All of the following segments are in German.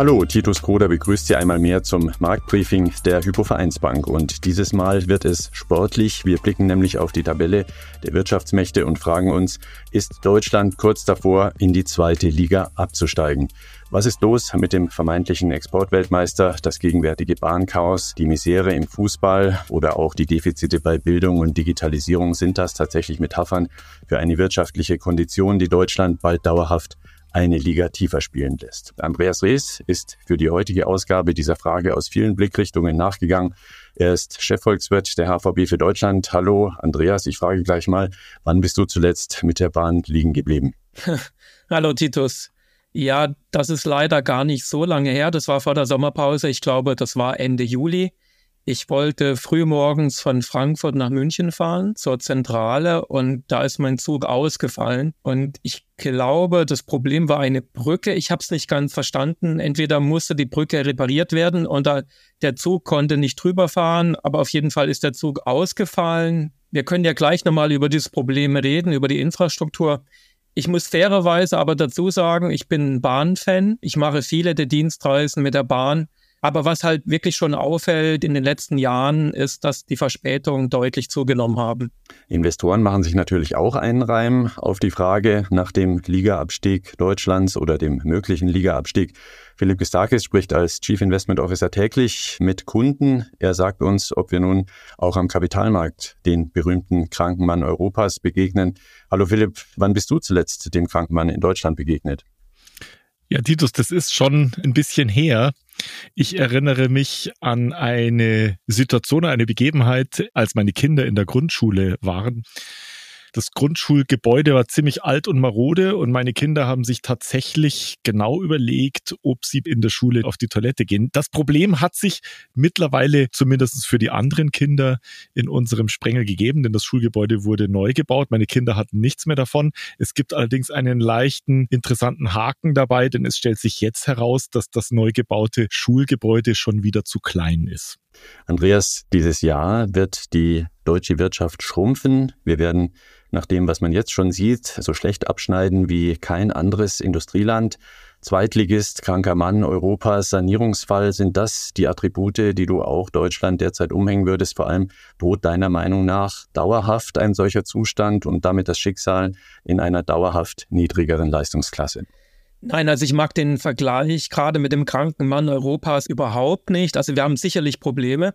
Hallo, Titus Koder begrüßt Sie einmal mehr zum Marktbriefing der Hypovereinsbank. Und dieses Mal wird es sportlich. Wir blicken nämlich auf die Tabelle der Wirtschaftsmächte und fragen uns, ist Deutschland kurz davor, in die zweite Liga abzusteigen? Was ist los mit dem vermeintlichen Exportweltmeister, das gegenwärtige Bahnchaos, die Misere im Fußball oder auch die Defizite bei Bildung und Digitalisierung? Sind das tatsächlich Metaphern für eine wirtschaftliche Kondition, die Deutschland bald dauerhaft eine Liga tiefer spielen lässt. Andreas Rees ist für die heutige Ausgabe dieser Frage aus vielen Blickrichtungen nachgegangen. Er ist Chefvolkswirt der HVB für Deutschland. Hallo Andreas, ich frage gleich mal, wann bist du zuletzt mit der Bahn liegen geblieben? Hallo Titus. Ja, das ist leider gar nicht so lange her. Das war vor der Sommerpause. Ich glaube, das war Ende Juli. Ich wollte frühmorgens von Frankfurt nach München fahren zur Zentrale und da ist mein Zug ausgefallen. Und ich glaube, das Problem war eine Brücke. Ich habe es nicht ganz verstanden. Entweder musste die Brücke repariert werden oder der Zug konnte nicht drüber fahren, aber auf jeden Fall ist der Zug ausgefallen. Wir können ja gleich nochmal über dieses Problem reden, über die Infrastruktur. Ich muss fairerweise aber dazu sagen, ich bin Bahnfan. Ich mache viele der Dienstreisen mit der Bahn. Aber was halt wirklich schon auffällt in den letzten Jahren, ist, dass die Verspätungen deutlich zugenommen haben. Investoren machen sich natürlich auch einen Reim auf die Frage nach dem Ligaabstieg Deutschlands oder dem möglichen Ligaabstieg. Philipp Gistakis spricht als Chief Investment Officer täglich mit Kunden. Er sagt uns, ob wir nun auch am Kapitalmarkt den berühmten kranken Mann Europas begegnen. Hallo Philipp, wann bist du zuletzt dem kranken Mann in Deutschland begegnet? Ja, Titus, das ist schon ein bisschen her. Ich erinnere mich an eine Situation, eine Begebenheit, als meine Kinder in der Grundschule waren. Das Grundschulgebäude war ziemlich alt und marode und meine Kinder haben sich tatsächlich genau überlegt, ob sie in der Schule auf die Toilette gehen. Das Problem hat sich mittlerweile zumindest für die anderen Kinder in unserem Sprengel gegeben, denn das Schulgebäude wurde neu gebaut. Meine Kinder hatten nichts mehr davon. Es gibt allerdings einen leichten, interessanten Haken dabei, denn es stellt sich jetzt heraus, dass das neu gebaute Schulgebäude schon wieder zu klein ist. Andreas, dieses Jahr wird die deutsche Wirtschaft schrumpfen. Wir werden nach dem, was man jetzt schon sieht, so schlecht abschneiden wie kein anderes Industrieland. Zweitligist, kranker Mann, Europas Sanierungsfall, sind das die Attribute, die du auch Deutschland derzeit umhängen würdest? Vor allem droht deiner Meinung nach dauerhaft ein solcher Zustand und damit das Schicksal in einer dauerhaft niedrigeren Leistungsklasse? Nein, also ich mag den Vergleich gerade mit dem kranken Mann Europas überhaupt nicht. Also wir haben sicherlich Probleme,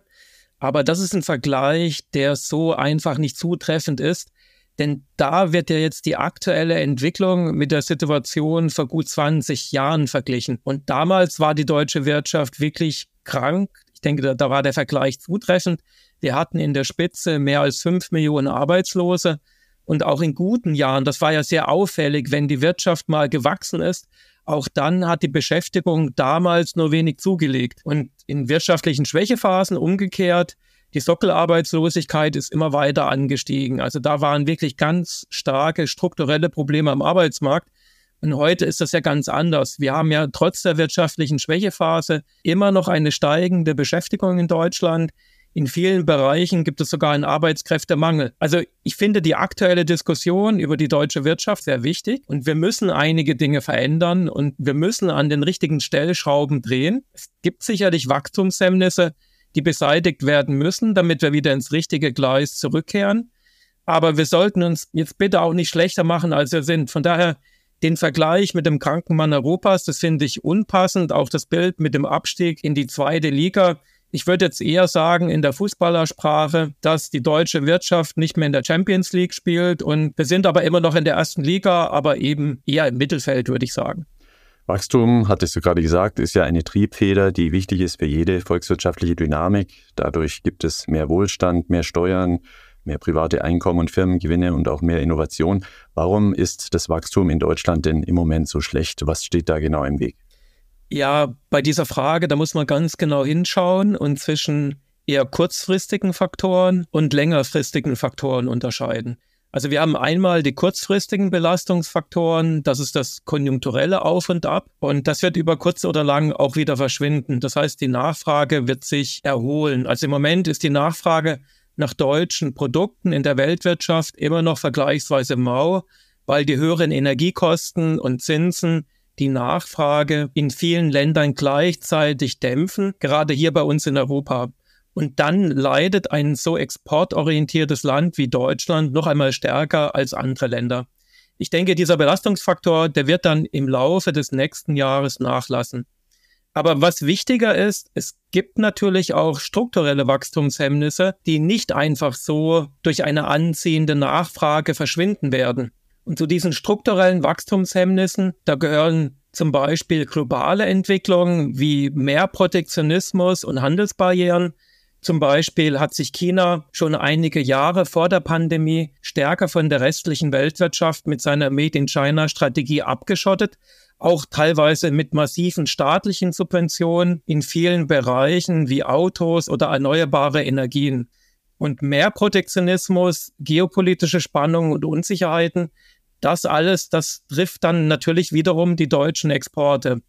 aber das ist ein Vergleich, der so einfach nicht zutreffend ist. Denn da wird ja jetzt die aktuelle Entwicklung mit der Situation vor gut 20 Jahren verglichen. Und damals war die deutsche Wirtschaft wirklich krank. Ich denke, da, da war der Vergleich zutreffend. Wir hatten in der Spitze mehr als fünf Millionen Arbeitslose. Und auch in guten Jahren, das war ja sehr auffällig, wenn die Wirtschaft mal gewachsen ist, auch dann hat die Beschäftigung damals nur wenig zugelegt. Und in wirtschaftlichen Schwächephasen umgekehrt, die Sockelarbeitslosigkeit ist immer weiter angestiegen. Also da waren wirklich ganz starke strukturelle Probleme am Arbeitsmarkt. Und heute ist das ja ganz anders. Wir haben ja trotz der wirtschaftlichen Schwächephase immer noch eine steigende Beschäftigung in Deutschland. In vielen Bereichen gibt es sogar einen Arbeitskräftemangel. Also ich finde die aktuelle Diskussion über die deutsche Wirtschaft sehr wichtig und wir müssen einige Dinge verändern und wir müssen an den richtigen Stellschrauben drehen. Es gibt sicherlich Wachstumshemmnisse, die beseitigt werden müssen, damit wir wieder ins richtige Gleis zurückkehren. Aber wir sollten uns jetzt bitte auch nicht schlechter machen, als wir sind. Von daher den Vergleich mit dem Krankenmann Europas, das finde ich unpassend. Auch das Bild mit dem Abstieg in die zweite Liga ich würde jetzt eher sagen in der Fußballersprache, dass die deutsche Wirtschaft nicht mehr in der Champions League spielt und wir sind aber immer noch in der ersten Liga, aber eben eher im Mittelfeld, würde ich sagen. Wachstum, hattest du gerade gesagt, ist ja eine Triebfeder, die wichtig ist für jede volkswirtschaftliche Dynamik. Dadurch gibt es mehr Wohlstand, mehr Steuern, mehr private Einkommen und Firmengewinne und auch mehr Innovation. Warum ist das Wachstum in Deutschland denn im Moment so schlecht? Was steht da genau im Weg? Ja, bei dieser Frage, da muss man ganz genau hinschauen und zwischen eher kurzfristigen Faktoren und längerfristigen Faktoren unterscheiden. Also wir haben einmal die kurzfristigen Belastungsfaktoren, das ist das konjunkturelle Auf und Ab und das wird über kurz oder lang auch wieder verschwinden. Das heißt, die Nachfrage wird sich erholen. Also im Moment ist die Nachfrage nach deutschen Produkten in der Weltwirtschaft immer noch vergleichsweise mau, weil die höheren Energiekosten und Zinsen die Nachfrage in vielen Ländern gleichzeitig dämpfen, gerade hier bei uns in Europa. Und dann leidet ein so exportorientiertes Land wie Deutschland noch einmal stärker als andere Länder. Ich denke, dieser Belastungsfaktor, der wird dann im Laufe des nächsten Jahres nachlassen. Aber was wichtiger ist, es gibt natürlich auch strukturelle Wachstumshemmnisse, die nicht einfach so durch eine anziehende Nachfrage verschwinden werden. Und zu diesen strukturellen Wachstumshemmnissen, da gehören zum Beispiel globale Entwicklungen wie mehr Protektionismus und Handelsbarrieren, zum Beispiel hat sich China schon einige Jahre vor der Pandemie stärker von der restlichen Weltwirtschaft mit seiner Made in China Strategie abgeschottet, auch teilweise mit massiven staatlichen Subventionen in vielen Bereichen wie Autos oder erneuerbare Energien. Und mehr Protektionismus, geopolitische Spannungen und Unsicherheiten, das alles, das trifft dann natürlich wiederum die deutschen Exporte.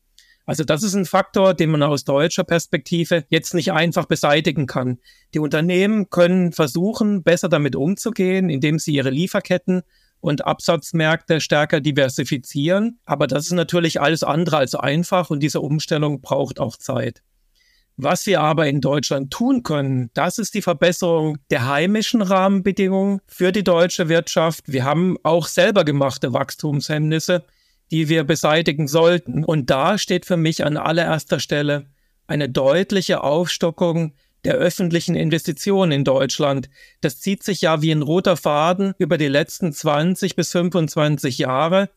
Also das ist ein Faktor, den man aus deutscher Perspektive jetzt nicht einfach beseitigen kann. Die Unternehmen können versuchen, besser damit umzugehen, indem sie ihre Lieferketten und Absatzmärkte stärker diversifizieren. Aber das ist natürlich alles andere als einfach und diese Umstellung braucht auch Zeit. Was wir aber in Deutschland tun können, das ist die Verbesserung der heimischen Rahmenbedingungen für die deutsche Wirtschaft. Wir haben auch selber gemachte Wachstumshemmnisse die wir beseitigen sollten. Und da steht für mich an allererster Stelle eine deutliche Aufstockung der öffentlichen Investitionen in Deutschland. Das zieht sich ja wie ein roter Faden über die letzten 20 bis 25 Jahre.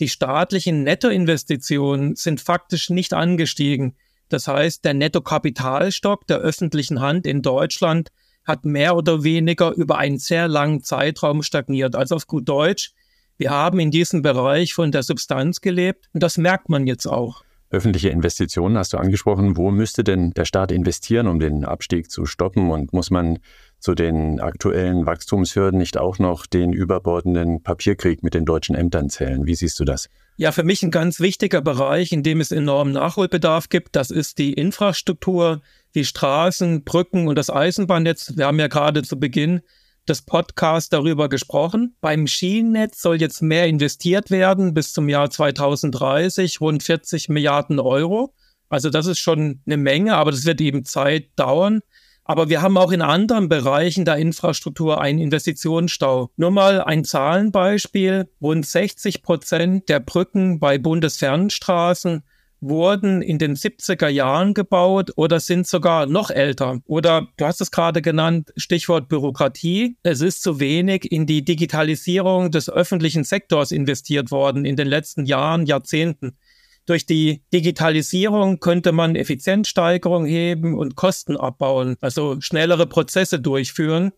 Die staatlichen Nettoinvestitionen sind faktisch nicht angestiegen. Das heißt, der Nettokapitalstock der öffentlichen Hand in Deutschland hat mehr oder weniger über einen sehr langen Zeitraum stagniert. Also auf gut Deutsch, wir haben in diesem Bereich von der Substanz gelebt und das merkt man jetzt auch. Öffentliche Investitionen hast du angesprochen. Wo müsste denn der Staat investieren, um den Abstieg zu stoppen? Und muss man zu den aktuellen Wachstumshürden nicht auch noch den überbordenden Papierkrieg mit den deutschen Ämtern zählen? Wie siehst du das? Ja, für mich ein ganz wichtiger Bereich, in dem es enormen Nachholbedarf gibt, das ist die Infrastruktur, wie Straßen, Brücken und das Eisenbahnnetz. Wir haben ja gerade zu Beginn des Podcasts darüber gesprochen. Beim Schienennetz soll jetzt mehr investiert werden bis zum Jahr 2030, rund 40 Milliarden Euro. Also das ist schon eine Menge, aber das wird eben Zeit dauern. Aber wir haben auch in anderen Bereichen der Infrastruktur einen Investitionsstau. Nur mal ein Zahlenbeispiel. Rund 60 Prozent der Brücken bei Bundesfernstraßen wurden in den 70er Jahren gebaut oder sind sogar noch älter. Oder du hast es gerade genannt, Stichwort Bürokratie. Es ist zu wenig in die Digitalisierung des öffentlichen Sektors investiert worden in den letzten Jahren, Jahrzehnten. Durch die Digitalisierung könnte man Effizienzsteigerung heben und Kosten abbauen, also schnellere Prozesse durchführen.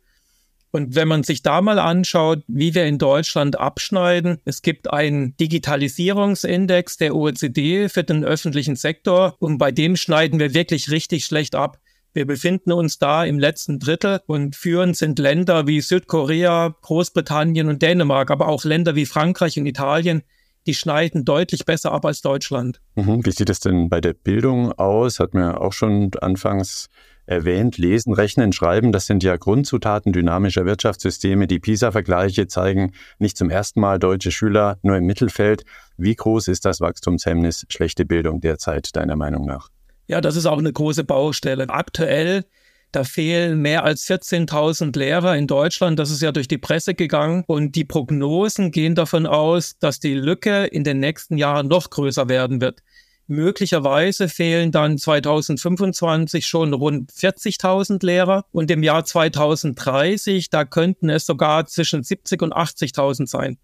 Und wenn man sich da mal anschaut, wie wir in Deutschland abschneiden, es gibt einen Digitalisierungsindex der OECD für den öffentlichen Sektor und bei dem schneiden wir wirklich richtig schlecht ab. Wir befinden uns da im letzten Drittel und führend sind Länder wie Südkorea, Großbritannien und Dänemark, aber auch Länder wie Frankreich und Italien, die schneiden deutlich besser ab als Deutschland. Mhm. Wie sieht es denn bei der Bildung aus? Hat mir auch schon anfangs erwähnt. Lesen, Rechnen, Schreiben, das sind ja Grundzutaten dynamischer Wirtschaftssysteme. Die PISA-Vergleiche zeigen nicht zum ersten Mal deutsche Schüler nur im Mittelfeld. Wie groß ist das Wachstumshemmnis schlechte Bildung derzeit, deiner Meinung nach? Ja, das ist auch eine große Baustelle. Aktuell da fehlen mehr als 14.000 Lehrer in Deutschland. Das ist ja durch die Presse gegangen. Und die Prognosen gehen davon aus, dass die Lücke in den nächsten Jahren noch größer werden wird. Möglicherweise fehlen dann 2025 schon rund 40.000 Lehrer und im Jahr 2030, da könnten es sogar zwischen 70 und 80.000 sein.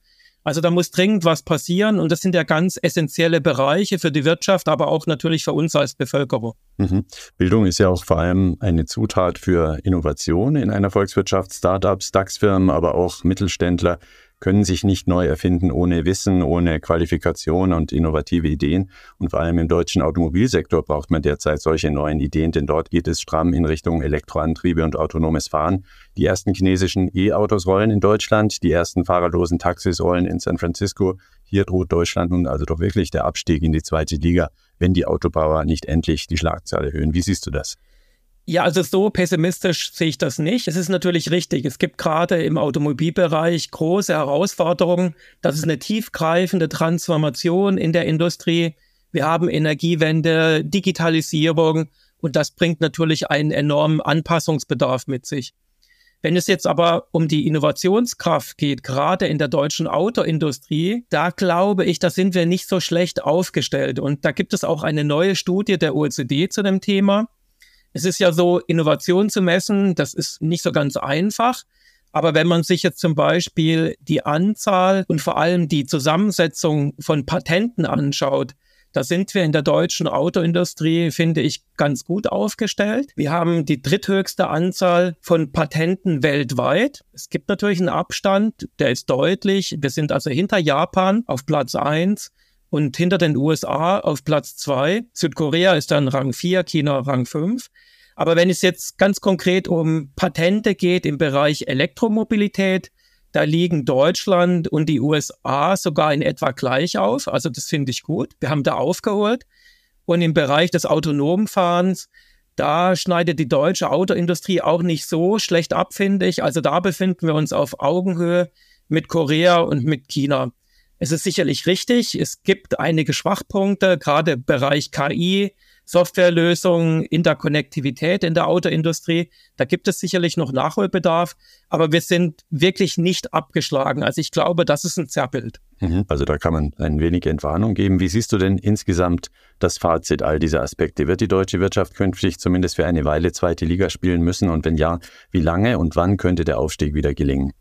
Also da muss dringend was passieren und das sind ja ganz essentielle Bereiche für die Wirtschaft, aber auch natürlich für uns als Bevölkerung. Mhm. Bildung ist ja auch vor allem eine Zutat für Innovation in einer Volkswirtschaft, Startups, DAX-Firmen, aber auch Mittelständler können sich nicht neu erfinden ohne Wissen, ohne Qualifikation und innovative Ideen. Und vor allem im deutschen Automobilsektor braucht man derzeit solche neuen Ideen, denn dort geht es stramm in Richtung Elektroantriebe und autonomes Fahren. Die ersten chinesischen E-Autos rollen in Deutschland, die ersten fahrerlosen Taxis rollen in San Francisco. Hier droht Deutschland nun also doch wirklich der Abstieg in die zweite Liga, wenn die Autobauer nicht endlich die Schlagzahl erhöhen. Wie siehst du das? Ja, also so pessimistisch sehe ich das nicht. Es ist natürlich richtig. Es gibt gerade im Automobilbereich große Herausforderungen. Das ist eine tiefgreifende Transformation in der Industrie. Wir haben Energiewende, Digitalisierung und das bringt natürlich einen enormen Anpassungsbedarf mit sich. Wenn es jetzt aber um die Innovationskraft geht, gerade in der deutschen Autoindustrie, da glaube ich, da sind wir nicht so schlecht aufgestellt. Und da gibt es auch eine neue Studie der OECD zu dem Thema. Es ist ja so, Innovation zu messen, das ist nicht so ganz einfach. Aber wenn man sich jetzt zum Beispiel die Anzahl und vor allem die Zusammensetzung von Patenten anschaut, da sind wir in der deutschen Autoindustrie, finde ich, ganz gut aufgestellt. Wir haben die dritthöchste Anzahl von Patenten weltweit. Es gibt natürlich einen Abstand, der ist deutlich. Wir sind also hinter Japan auf Platz eins und hinter den USA auf Platz zwei. Südkorea ist dann Rang vier, China Rang fünf. Aber wenn es jetzt ganz konkret um Patente geht im Bereich Elektromobilität, da liegen Deutschland und die USA sogar in etwa gleich auf. Also das finde ich gut. Wir haben da aufgeholt. Und im Bereich des autonomen Fahrens, da schneidet die deutsche Autoindustrie auch nicht so schlecht ab, finde ich. Also da befinden wir uns auf Augenhöhe mit Korea und mit China. Es ist sicherlich richtig, es gibt einige Schwachpunkte, gerade im Bereich KI, Softwarelösungen, Interkonnektivität in der Autoindustrie. Da gibt es sicherlich noch Nachholbedarf, aber wir sind wirklich nicht abgeschlagen. Also ich glaube, das ist ein Zerrbild. Mhm. Also da kann man ein wenig Entwarnung geben. Wie siehst du denn insgesamt das Fazit all dieser Aspekte? Wird die deutsche Wirtschaft künftig zumindest für eine Weile zweite Liga spielen müssen? Und wenn ja, wie lange und wann könnte der Aufstieg wieder gelingen?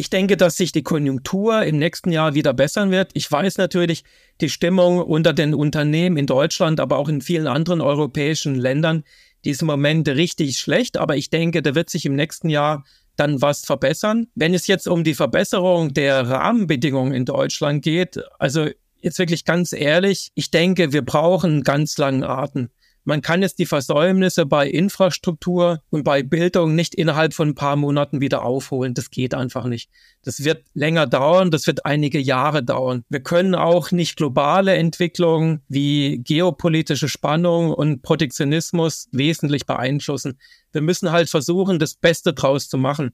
Ich denke, dass sich die Konjunktur im nächsten Jahr wieder bessern wird. Ich weiß natürlich, die Stimmung unter den Unternehmen in Deutschland, aber auch in vielen anderen europäischen Ländern, die ist im Moment richtig schlecht. Aber ich denke, da wird sich im nächsten Jahr dann was verbessern. Wenn es jetzt um die Verbesserung der Rahmenbedingungen in Deutschland geht, also jetzt wirklich ganz ehrlich, ich denke, wir brauchen ganz langen Atem. Man kann jetzt die Versäumnisse bei Infrastruktur und bei Bildung nicht innerhalb von ein paar Monaten wieder aufholen. Das geht einfach nicht. Das wird länger dauern, das wird einige Jahre dauern. Wir können auch nicht globale Entwicklungen wie geopolitische Spannung und Protektionismus wesentlich beeinflussen. Wir müssen halt versuchen, das Beste draus zu machen.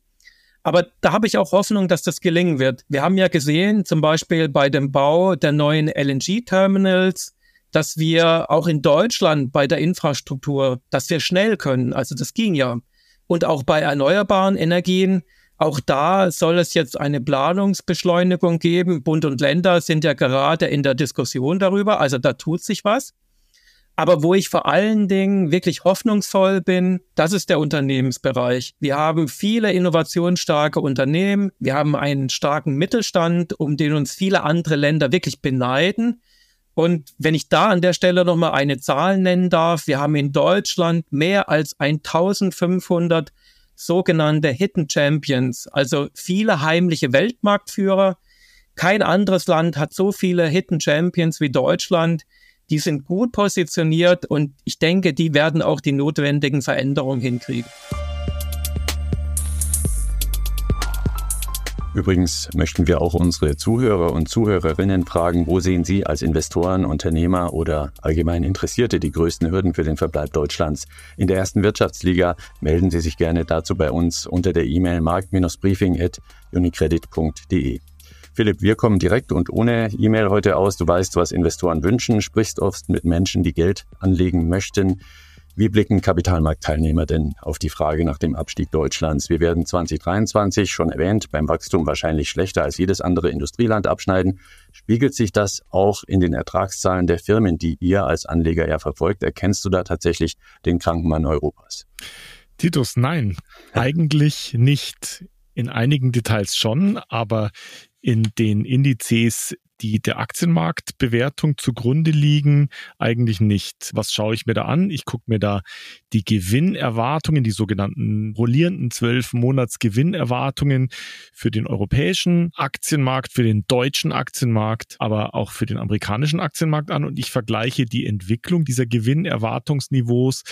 Aber da habe ich auch Hoffnung, dass das gelingen wird. Wir haben ja gesehen, zum Beispiel bei dem Bau der neuen LNG-Terminals, dass wir auch in Deutschland bei der Infrastruktur, dass wir schnell können. Also das ging ja. Und auch bei erneuerbaren Energien, auch da soll es jetzt eine Planungsbeschleunigung geben. Bund und Länder sind ja gerade in der Diskussion darüber. Also da tut sich was. Aber wo ich vor allen Dingen wirklich hoffnungsvoll bin, das ist der Unternehmensbereich. Wir haben viele innovationsstarke Unternehmen. Wir haben einen starken Mittelstand, um den uns viele andere Länder wirklich beneiden. Und wenn ich da an der Stelle nochmal eine Zahl nennen darf, wir haben in Deutschland mehr als 1500 sogenannte Hidden Champions, also viele heimliche Weltmarktführer. Kein anderes Land hat so viele Hidden Champions wie Deutschland. Die sind gut positioniert und ich denke, die werden auch die notwendigen Veränderungen hinkriegen. Übrigens möchten wir auch unsere Zuhörer und Zuhörerinnen fragen, wo sehen Sie als Investoren, Unternehmer oder allgemein Interessierte die größten Hürden für den Verbleib Deutschlands in der ersten Wirtschaftsliga? Melden Sie sich gerne dazu bei uns unter der E-Mail markt-briefing.unicredit.de. Philipp, wir kommen direkt und ohne E-Mail heute aus. Du weißt, was Investoren wünschen, sprichst oft mit Menschen, die Geld anlegen möchten. Wie blicken Kapitalmarktteilnehmer denn auf die Frage nach dem Abstieg Deutschlands? Wir werden 2023 schon erwähnt, beim Wachstum wahrscheinlich schlechter als jedes andere Industrieland abschneiden. Spiegelt sich das auch in den Ertragszahlen der Firmen, die ihr als Anleger ja verfolgt? Erkennst du da tatsächlich den kranken Mann Europas? Titus, nein, eigentlich nicht. In einigen Details schon, aber in den Indizes die der Aktienmarktbewertung zugrunde liegen, eigentlich nicht. Was schaue ich mir da an? Ich gucke mir da die Gewinnerwartungen, die sogenannten rollierenden zwölf Monats Gewinnerwartungen für den europäischen Aktienmarkt, für den deutschen Aktienmarkt, aber auch für den amerikanischen Aktienmarkt an und ich vergleiche die Entwicklung dieser Gewinnerwartungsniveaus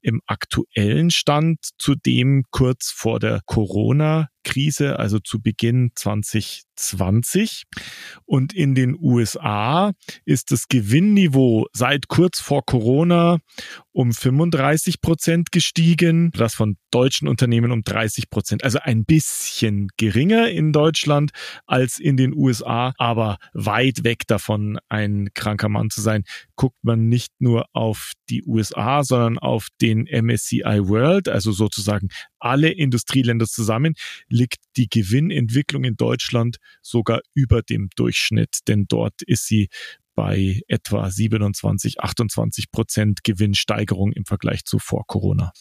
im aktuellen Stand zu dem kurz vor der Corona Krise, also zu Beginn 2020. Und in den USA ist das Gewinnniveau seit kurz vor Corona um 35 Prozent gestiegen, das von deutschen Unternehmen um 30 Prozent. Also ein bisschen geringer in Deutschland als in den USA, aber weit weg davon, ein kranker Mann zu sein. Guckt man nicht nur auf die USA, sondern auf den MSCI World, also sozusagen alle Industrieländer zusammen, liegt die Gewinnentwicklung in Deutschland sogar über dem Durchschnitt, denn dort ist sie bei etwa 27, 28 Prozent Gewinnsteigerung im Vergleich zu vor Corona.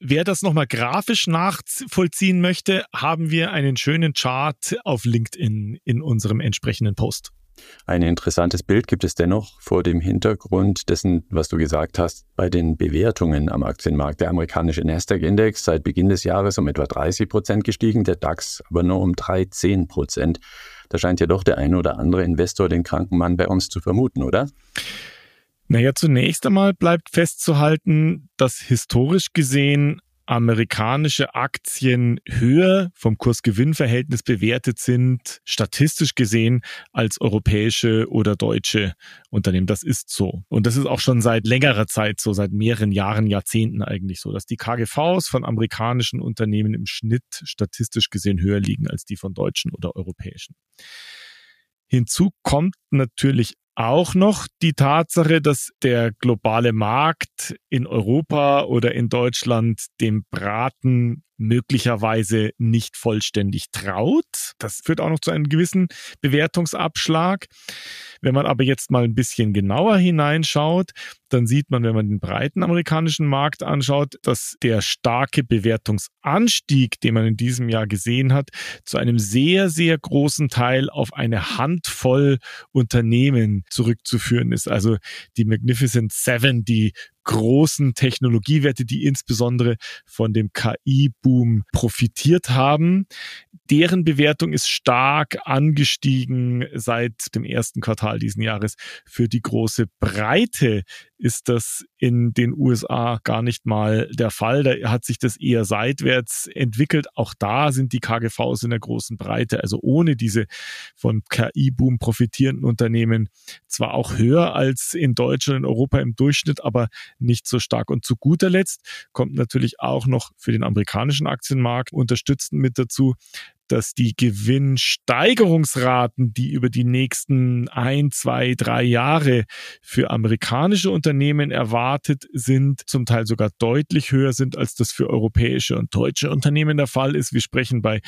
Wer das nochmal grafisch nachvollziehen möchte, haben wir einen schönen Chart auf LinkedIn in unserem entsprechenden Post. Ein interessantes Bild gibt es dennoch vor dem Hintergrund dessen, was du gesagt hast, bei den Bewertungen am Aktienmarkt. Der amerikanische Nasdaq-Index seit Beginn des Jahres um etwa 30 Prozent gestiegen, der DAX aber nur um 13 Prozent. Da scheint ja doch der eine oder andere Investor den kranken Mann bei uns zu vermuten, oder? Naja, zunächst einmal bleibt festzuhalten, dass historisch gesehen amerikanische Aktien höher vom Kurs-Gewinn-Verhältnis bewertet sind, statistisch gesehen, als europäische oder deutsche Unternehmen. Das ist so. Und das ist auch schon seit längerer Zeit so, seit mehreren Jahren, Jahrzehnten eigentlich so, dass die KGVs von amerikanischen Unternehmen im Schnitt statistisch gesehen höher liegen als die von deutschen oder europäischen. Hinzu kommt natürlich auch noch die Tatsache, dass der globale Markt in Europa oder in Deutschland dem Braten möglicherweise nicht vollständig traut. Das führt auch noch zu einem gewissen Bewertungsabschlag. Wenn man aber jetzt mal ein bisschen genauer hineinschaut, dann sieht man, wenn man den breiten amerikanischen Markt anschaut, dass der starke Bewertungsanstieg, den man in diesem Jahr gesehen hat, zu einem sehr, sehr großen Teil auf eine Handvoll Unternehmen zurückzuführen ist. Also die Magnificent Seven, die großen Technologiewerte, die insbesondere von dem KI-Boom profitiert haben. Deren Bewertung ist stark angestiegen seit dem ersten Quartal diesen Jahres. Für die große Breite ist das in den USA gar nicht mal der Fall. Da hat sich das eher seitwärts entwickelt. Auch da sind die KGVs in der großen Breite, also ohne diese von KI-Boom profitierenden Unternehmen, zwar auch höher als in Deutschland und Europa im Durchschnitt, aber nicht so stark. Und zu guter Letzt kommt natürlich auch noch für den amerikanischen Aktienmarkt unterstützend mit dazu, dass die Gewinnsteigerungsraten, die über die nächsten ein, zwei, drei Jahre für amerikanische Unternehmen erwartet sind, zum Teil sogar deutlich höher sind, als das für europäische und deutsche Unternehmen der Fall ist. Wir sprechen bei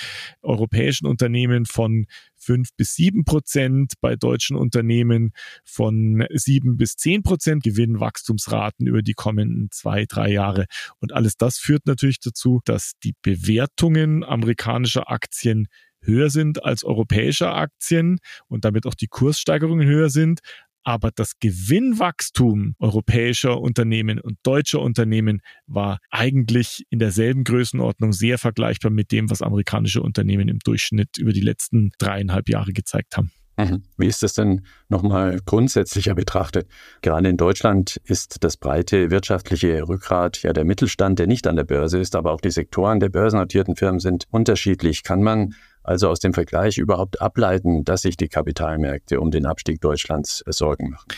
europäischen Unternehmen von fünf bis sieben Prozent, bei deutschen Unternehmen von sieben bis zehn Prozent Gewinnwachstumsraten über die kommenden zwei, drei Jahre. Und alles das führt natürlich dazu, dass die Bewertungen amerikanischer Aktien höher sind als europäische Aktien und damit auch die Kurssteigerungen höher sind aber das Gewinnwachstum europäischer Unternehmen und deutscher Unternehmen war eigentlich in derselben Größenordnung sehr vergleichbar mit dem, was amerikanische Unternehmen im Durchschnitt über die letzten dreieinhalb Jahre gezeigt haben. Mhm. Wie ist das denn nochmal grundsätzlicher betrachtet? Gerade in Deutschland ist das breite wirtschaftliche Rückgrat ja der Mittelstand, der nicht an der Börse ist, aber auch die Sektoren der börsennotierten Firmen sind unterschiedlich. Kann man also aus dem Vergleich überhaupt ableiten, dass sich die Kapitalmärkte um den Abstieg Deutschlands Sorgen machen?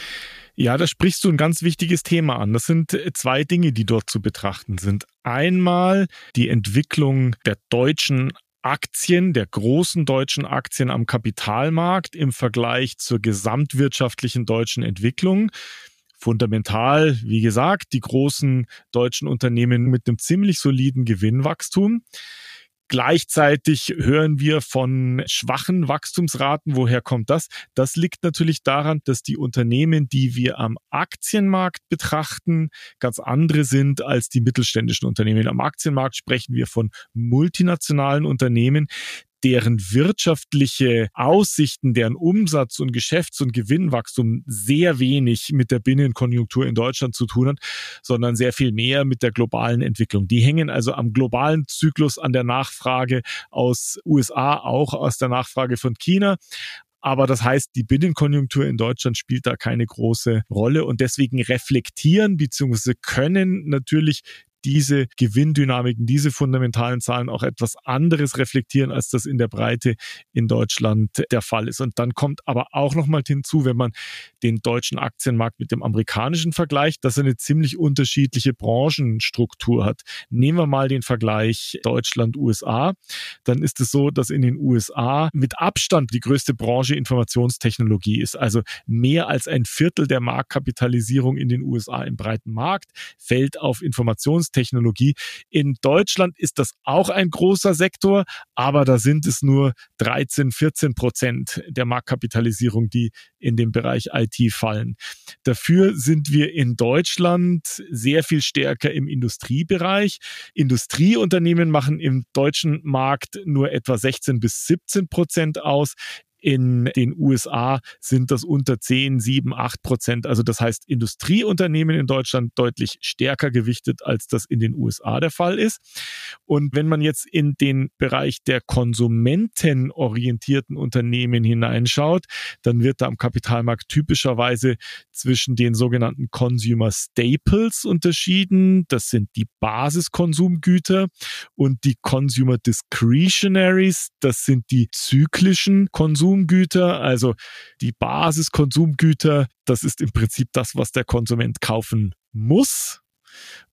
Ja, da sprichst du ein ganz wichtiges Thema an. Das sind zwei Dinge, die dort zu betrachten sind. Einmal die Entwicklung der deutschen Aktien, der großen deutschen Aktien am Kapitalmarkt im Vergleich zur gesamtwirtschaftlichen deutschen Entwicklung fundamental, wie gesagt, die großen deutschen Unternehmen mit einem ziemlich soliden Gewinnwachstum. Gleichzeitig hören wir von schwachen Wachstumsraten. Woher kommt das? Das liegt natürlich daran, dass die Unternehmen, die wir am Aktienmarkt betrachten, ganz andere sind als die mittelständischen Unternehmen. Am Aktienmarkt sprechen wir von multinationalen Unternehmen, deren wirtschaftliche Aussichten, deren Umsatz und Geschäfts- und Gewinnwachstum sehr wenig mit der Binnenkonjunktur in Deutschland zu tun hat, sondern sehr viel mehr mit der globalen Entwicklung. Die hängen also am globalen Zyklus an der Nachfrage aus USA, auch aus der Nachfrage von China. Aber das heißt, die Binnenkonjunktur in Deutschland spielt da keine große Rolle und deswegen reflektieren bzw. können natürlich diese Gewinndynamiken, diese fundamentalen Zahlen auch etwas anderes reflektieren, als das in der Breite in Deutschland der Fall ist. Und dann kommt aber auch noch mal hinzu, wenn man den deutschen Aktienmarkt mit dem amerikanischen vergleicht, dass er eine ziemlich unterschiedliche Branchenstruktur hat. Nehmen wir mal den Vergleich Deutschland-USA, dann ist es so, dass in den USA mit Abstand die größte Branche Informationstechnologie ist. Also mehr als ein Viertel der Marktkapitalisierung in den USA im breiten Markt fällt auf Informationstechnologie. In Deutschland ist das auch ein großer Sektor, aber da sind es nur 13, 14 Prozent der Marktkapitalisierung, die in den Bereich IT fallen. Dafür sind wir in Deutschland sehr viel stärker im Industriebereich. Industrieunternehmen machen im deutschen Markt nur etwa 16 bis 17 Prozent aus. In den USA sind das unter 10, 7, 8 Prozent. Also das heißt, Industrieunternehmen in Deutschland deutlich stärker gewichtet, als das in den USA der Fall ist. Und wenn man jetzt in den Bereich der konsumentenorientierten Unternehmen hineinschaut, dann wird da am Kapitalmarkt typischerweise zwischen den sogenannten Consumer Staples unterschieden. Das sind die Basiskonsumgüter und die Consumer Discretionaries. Das sind die zyklischen Konsumgüter. Konsumgüter, also die Basiskonsumgüter, das ist im Prinzip das, was der Konsument kaufen muss.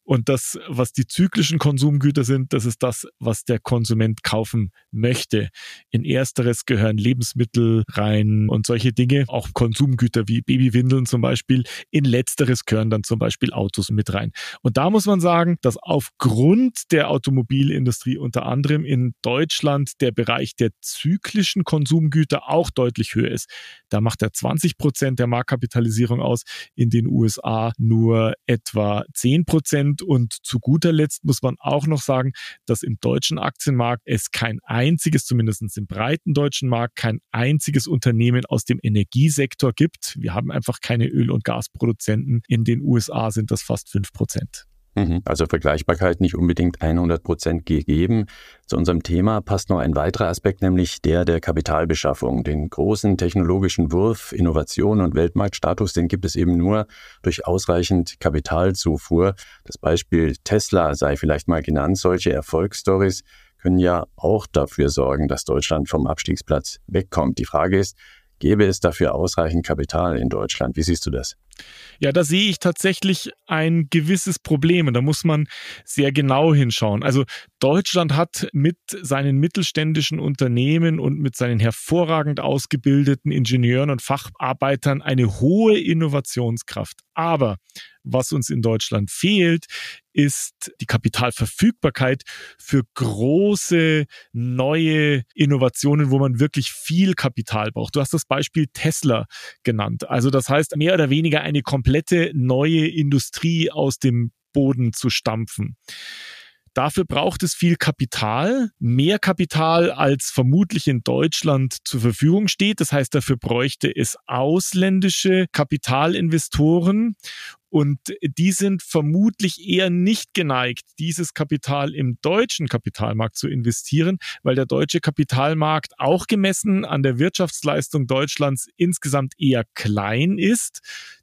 Und das, was die zyklischen Konsumgüter sind, das ist das, was der Konsument kaufen möchte. In ersteres gehören Lebensmittel rein und solche Dinge, auch Konsumgüter wie Babywindeln zum Beispiel. In letzteres gehören dann zum Beispiel Autos mit rein. Und da muss man sagen, dass aufgrund der Automobilindustrie unter anderem in Deutschland der Bereich der zyklischen Konsumgüter auch deutlich höher ist. Da macht er 20 Prozent der Marktkapitalisierung aus, in den USA nur etwa 10 Prozent. Und zu guter Letzt muss man auch noch sagen, dass im deutschen Aktienmarkt es kein einziges, zumindest im breiten deutschen Markt, kein einziges Unternehmen aus dem Energiesektor gibt. Wir haben einfach keine Öl- und Gasproduzenten. In den USA sind das fast fünf Prozent. Mhm. Also Vergleichbarkeit nicht unbedingt 100 Prozent gegeben. Zu unserem Thema passt noch ein weiterer Aspekt, nämlich der der Kapitalbeschaffung. Den großen technologischen Wurf, Innovation und Weltmarktstatus, den gibt es eben nur durch ausreichend Kapitalzufuhr. Das Beispiel Tesla sei vielleicht mal genannt. Solche Erfolgsstories können ja auch dafür sorgen, dass Deutschland vom Abstiegsplatz wegkommt. Die Frage ist, gäbe es dafür ausreichend Kapital in Deutschland? Wie siehst du das? Ja, da sehe ich tatsächlich ein gewisses Problem und da muss man sehr genau hinschauen. Also Deutschland hat mit seinen mittelständischen Unternehmen und mit seinen hervorragend ausgebildeten Ingenieuren und Facharbeitern eine hohe Innovationskraft. Aber was uns in Deutschland fehlt, ist die Kapitalverfügbarkeit für große neue Innovationen, wo man wirklich viel Kapital braucht. Du hast das Beispiel Tesla genannt. Also das heißt mehr oder weniger eine komplette neue Industrie aus dem Boden zu stampfen. Dafür braucht es viel Kapital, mehr Kapital als vermutlich in Deutschland zur Verfügung steht. Das heißt, dafür bräuchte es ausländische Kapitalinvestoren. Und die sind vermutlich eher nicht geneigt, dieses Kapital im deutschen Kapitalmarkt zu investieren, weil der deutsche Kapitalmarkt auch gemessen an der Wirtschaftsleistung Deutschlands insgesamt eher klein ist,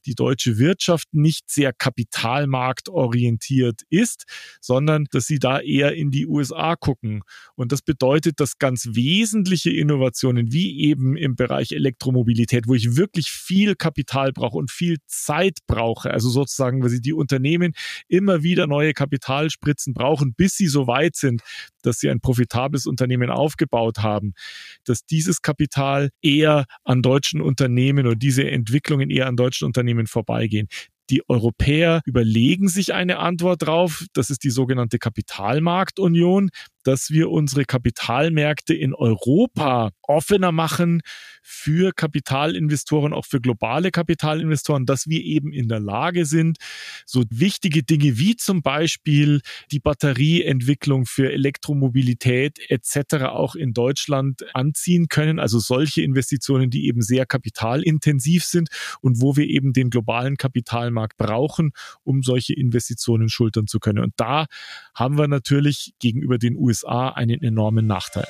die deutsche Wirtschaft nicht sehr kapitalmarktorientiert ist, sondern dass sie da eher in die USA gucken. Und das bedeutet, dass ganz wesentliche Innovationen wie eben im Bereich Elektromobilität, wo ich wirklich viel Kapital brauche und viel Zeit brauche, also sozusagen, weil sie die Unternehmen immer wieder neue Kapitalspritzen brauchen, bis sie so weit sind, dass sie ein profitables Unternehmen aufgebaut haben, dass dieses Kapital eher an deutschen Unternehmen oder diese Entwicklungen eher an deutschen Unternehmen vorbeigehen. Die Europäer überlegen sich eine Antwort drauf. Das ist die sogenannte Kapitalmarktunion dass wir unsere Kapitalmärkte in Europa offener machen für Kapitalinvestoren, auch für globale Kapitalinvestoren, dass wir eben in der Lage sind, so wichtige Dinge wie zum Beispiel die Batterieentwicklung für Elektromobilität etc. auch in Deutschland anziehen können. Also solche Investitionen, die eben sehr kapitalintensiv sind und wo wir eben den globalen Kapitalmarkt brauchen, um solche Investitionen schultern zu können. Und da haben wir natürlich gegenüber den USA einen enormen Nachteil.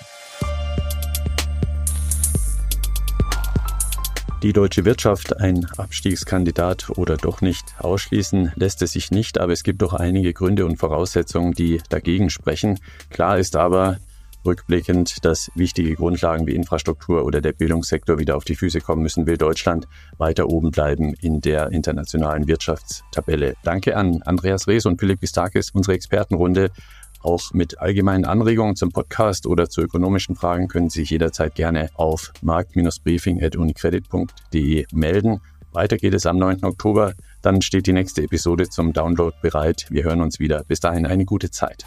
Die deutsche Wirtschaft ein Abstiegskandidat oder doch nicht ausschließen lässt es sich nicht, aber es gibt doch einige Gründe und Voraussetzungen, die dagegen sprechen. Klar ist aber, rückblickend, dass wichtige Grundlagen wie Infrastruktur oder der Bildungssektor wieder auf die Füße kommen müssen, will Deutschland weiter oben bleiben in der internationalen Wirtschaftstabelle. Danke an Andreas Rees und Philipp Gistakis, unsere Expertenrunde. Auch mit allgemeinen Anregungen zum Podcast oder zu ökonomischen Fragen können Sie sich jederzeit gerne auf markt-briefing.unicredit.de melden. Weiter geht es am 9. Oktober. Dann steht die nächste Episode zum Download bereit. Wir hören uns wieder. Bis dahin eine gute Zeit.